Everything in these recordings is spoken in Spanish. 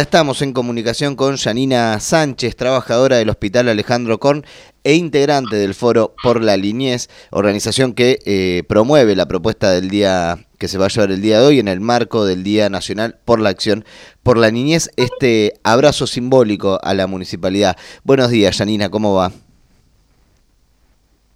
Estamos en comunicación con Janina Sánchez, trabajadora del Hospital Alejandro Korn e integrante del Foro por la Niñez, organización que eh, promueve la propuesta del día que se va a llevar el día de hoy en el marco del Día Nacional por la Acción por la Niñez, este abrazo simbólico a la municipalidad. Buenos días, Janina, ¿cómo va?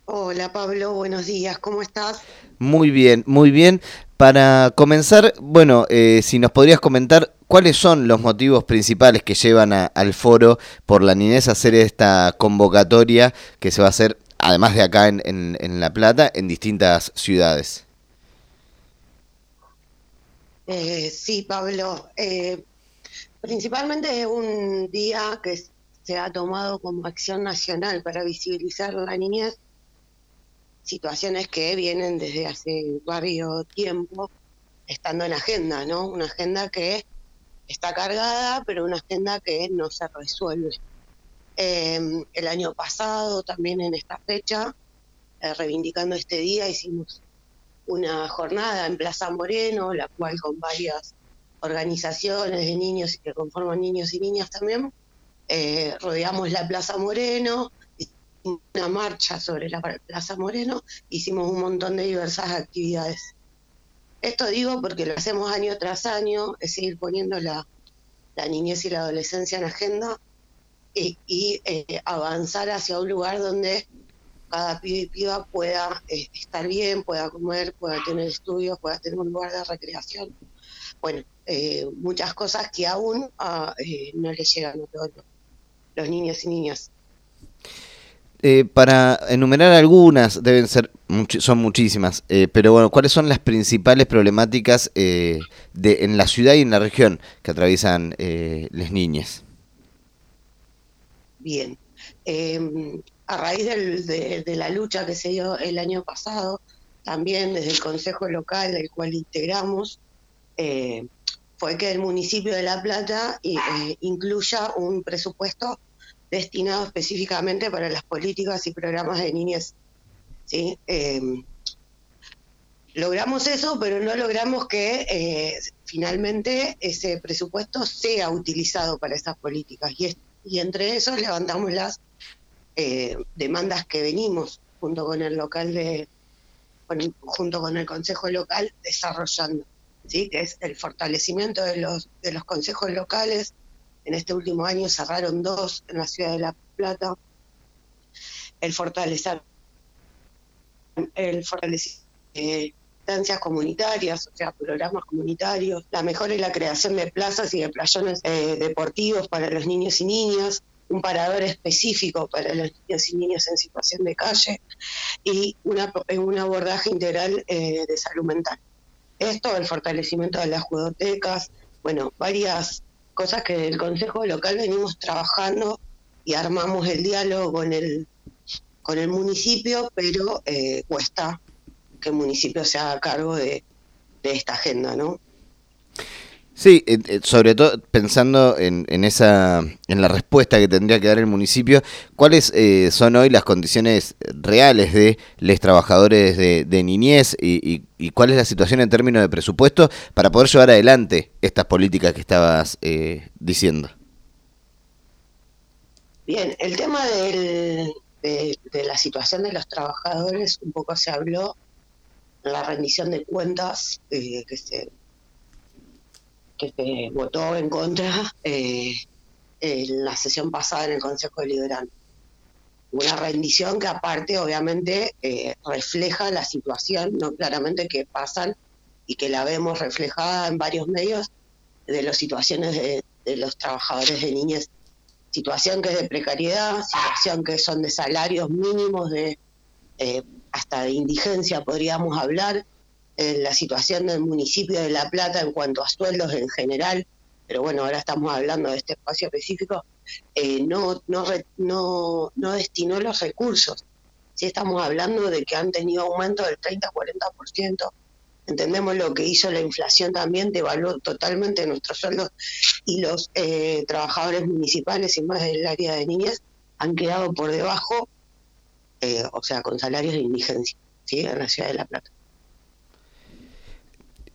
Hola Pablo, buenos días, ¿cómo estás? Muy bien, muy bien. Para comenzar, bueno, eh, si nos podrías comentar ¿Cuáles son los motivos principales que llevan al foro por la niñez a hacer esta convocatoria que se va a hacer, además de acá en, La Plata, en distintas ciudades? Eh, sí, Pablo. Eh, principalmente es un día que se ha tomado como acción nacional para visibilizar la niñez, situaciones que vienen desde hace varios tiempo estando en agenda, ¿no? Una agenda que está cargada, pero una agenda que no se resuelve. Em, el año pasado, también en esta fecha, eh, reivindicando este día, hicimos una jornada en Plaza Moreno, la cual con varias organizaciones de niños que conforman niños y niñas también, eh, rodeamos la Plaza Moreno, hicimos una marcha sobre la Plaza Moreno, hicimos un montón de diversas actividades. Esto digo porque lo hacemos año tras año, es seguir poniendo la, niñez y la adolescencia en agenda y, eh, avanzar hacia un lugar donde cada pibe y piba pueda eh, estar bien, pueda comer, pueda tener estudios, pueda tener un lugar de recreación. Bueno, eh, muchas cosas que aún ah, no les llegan a todos los niños y niñas. Eh, para enumerar algunas, deben ser, son muchísimas, eh, pero bueno, ¿cuáles son las principales problemáticas eh, de, en la ciudad y en la región que atraviesan las niñas? Bien, em, a raíz de, la lucha que se dio el año pasado, también desde el Consejo Local, el cual integramos, fue que el municipio de La Plata incluya un presupuesto destinado específicamente para las políticas y programas de niñez. ¿sí? Em, logramos eso, pero no logramos que eh, finalmente ese presupuesto sea utilizado para esas políticas. Y, y entre esos levantamos las eh, demandas que venimos junto con el local de junto con el consejo local desarrollando, ¿sí? que es el fortalecimiento de los de los consejos locales, en este último año cerraron dos en la ciudad de La Plata. El fortalecer, el eh, instancias comunitarias, o sea, programas comunitarios, la mejora y la creación de plazas y de playones eh, deportivos para los niños y niñas, un parador específico para los niños y niñas en situación de calle y una, un abordaje integral eh, de salud mental. Esto, el fortalecimiento de las judotecas, bueno, varias cosas que el Consejo Local venimos trabajando y armamos el diálogo con el, con el municipio, pero eh, cuesta que el municipio se haga cargo de, de esta agenda, ¿no? Sí, eh, eh, sobre todo pensando en, en, esa, en la respuesta que tendría que dar el municipio, ¿cuáles eh, son hoy las condiciones reales de los trabajadores de, niñez y, cuál es la situación en términos de presupuesto para poder llevar adelante estas políticas que estabas diciendo? Bien, el tema de, de, la situación de los trabajadores un poco se habló en la rendición de cuentas que se que votó en contra eh, en la sesión pasada en el Consejo Deliberante. Una rendición que aparte obviamente eh, refleja la situación, claramente que pasan y que la vemos reflejada en varios medios de las situaciones de, los trabajadores de niñez. Situación que es de precariedad, situación que son de salarios mínimos, de eh, hasta de indigencia podríamos hablar, la situación del municipio de La Plata en cuanto a sueldos en general, pero bueno, ahora estamos hablando de este espacio específico, eh, no, no, no, no destinó los recursos. Si estamos hablando de que han tenido aumento del 30-40%, entendemos lo que hizo la inflación también, devaluó totalmente nuestros sueldos y los eh, trabajadores municipales y más del área de niñas han quedado por debajo, eh, o sea, con salarios de indigencia, ¿sí? en la ciudad de La Plata.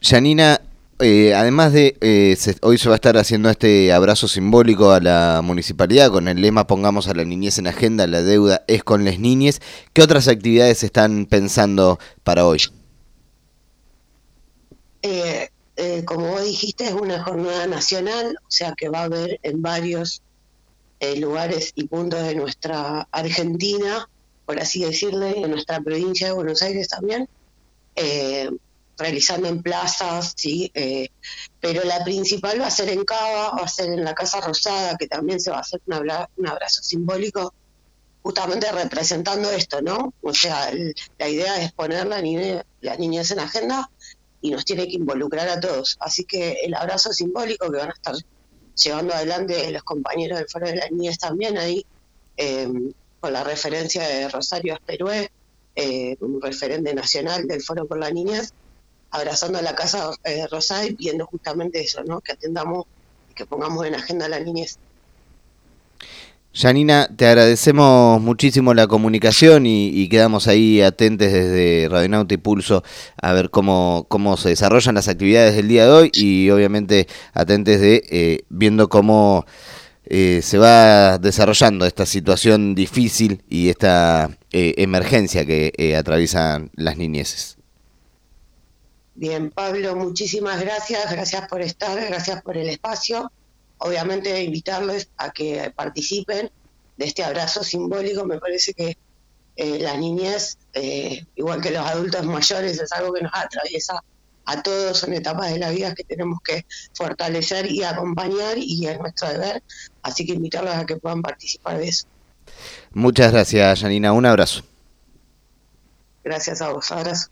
Janina, eh, además de, eh, hoy se va a estar haciendo este abrazo simbólico a la municipalidad con el lema Pongamos a la niñez en agenda, la deuda es con las niñas. ¿Qué otras actividades están pensando para hoy? Eh, como vos dijiste, es una jornada nacional, o sea que va a haber en varios lugares y puntos de nuestra Argentina, por así decirle, en nuestra provincia de Buenos Aires también realizando en plazas, sí, eh, pero la principal va a ser en Cava, va a ser en la Casa Rosada, que también se va a hacer un, abrazo simbólico, justamente representando esto, ¿no? O sea, la idea es poner la, niñez, la niñez en agenda y nos tiene que involucrar a todos. Así que el abrazo simbólico que van a estar llevando adelante los compañeros del Foro de la Niñez también ahí, eh, con la referencia de Rosario Asperué, eh, un referente nacional del Foro por la Niñez, abrazando a la Casa eh, Rosada y pidiendo justamente eso, ¿no? que atendamos y que pongamos en agenda la niñez. Janina, te agradecemos muchísimo la comunicación y, quedamos ahí atentos desde Radionauta y Pulso a ver cómo, cómo se desarrollan las actividades del día de hoy y obviamente atentos de eh, viendo cómo eh, se va desarrollando esta situación difícil y esta emergencia que atraviesan las niñeces. Bien, Pablo, muchísimas gracias, gracias por estar, gracias por el espacio. Obviamente invitarles a que participen de este abrazo simbólico. Me parece que eh, la niñez, eh, igual que los adultos mayores, es algo que nos atraviesa a todos, son etapas de la vida que tenemos que fortalecer y acompañar y es nuestro deber. Así que invitarlos a que puedan participar de eso. Muchas gracias, Janina. Un abrazo. Gracias a vos. Abrazo.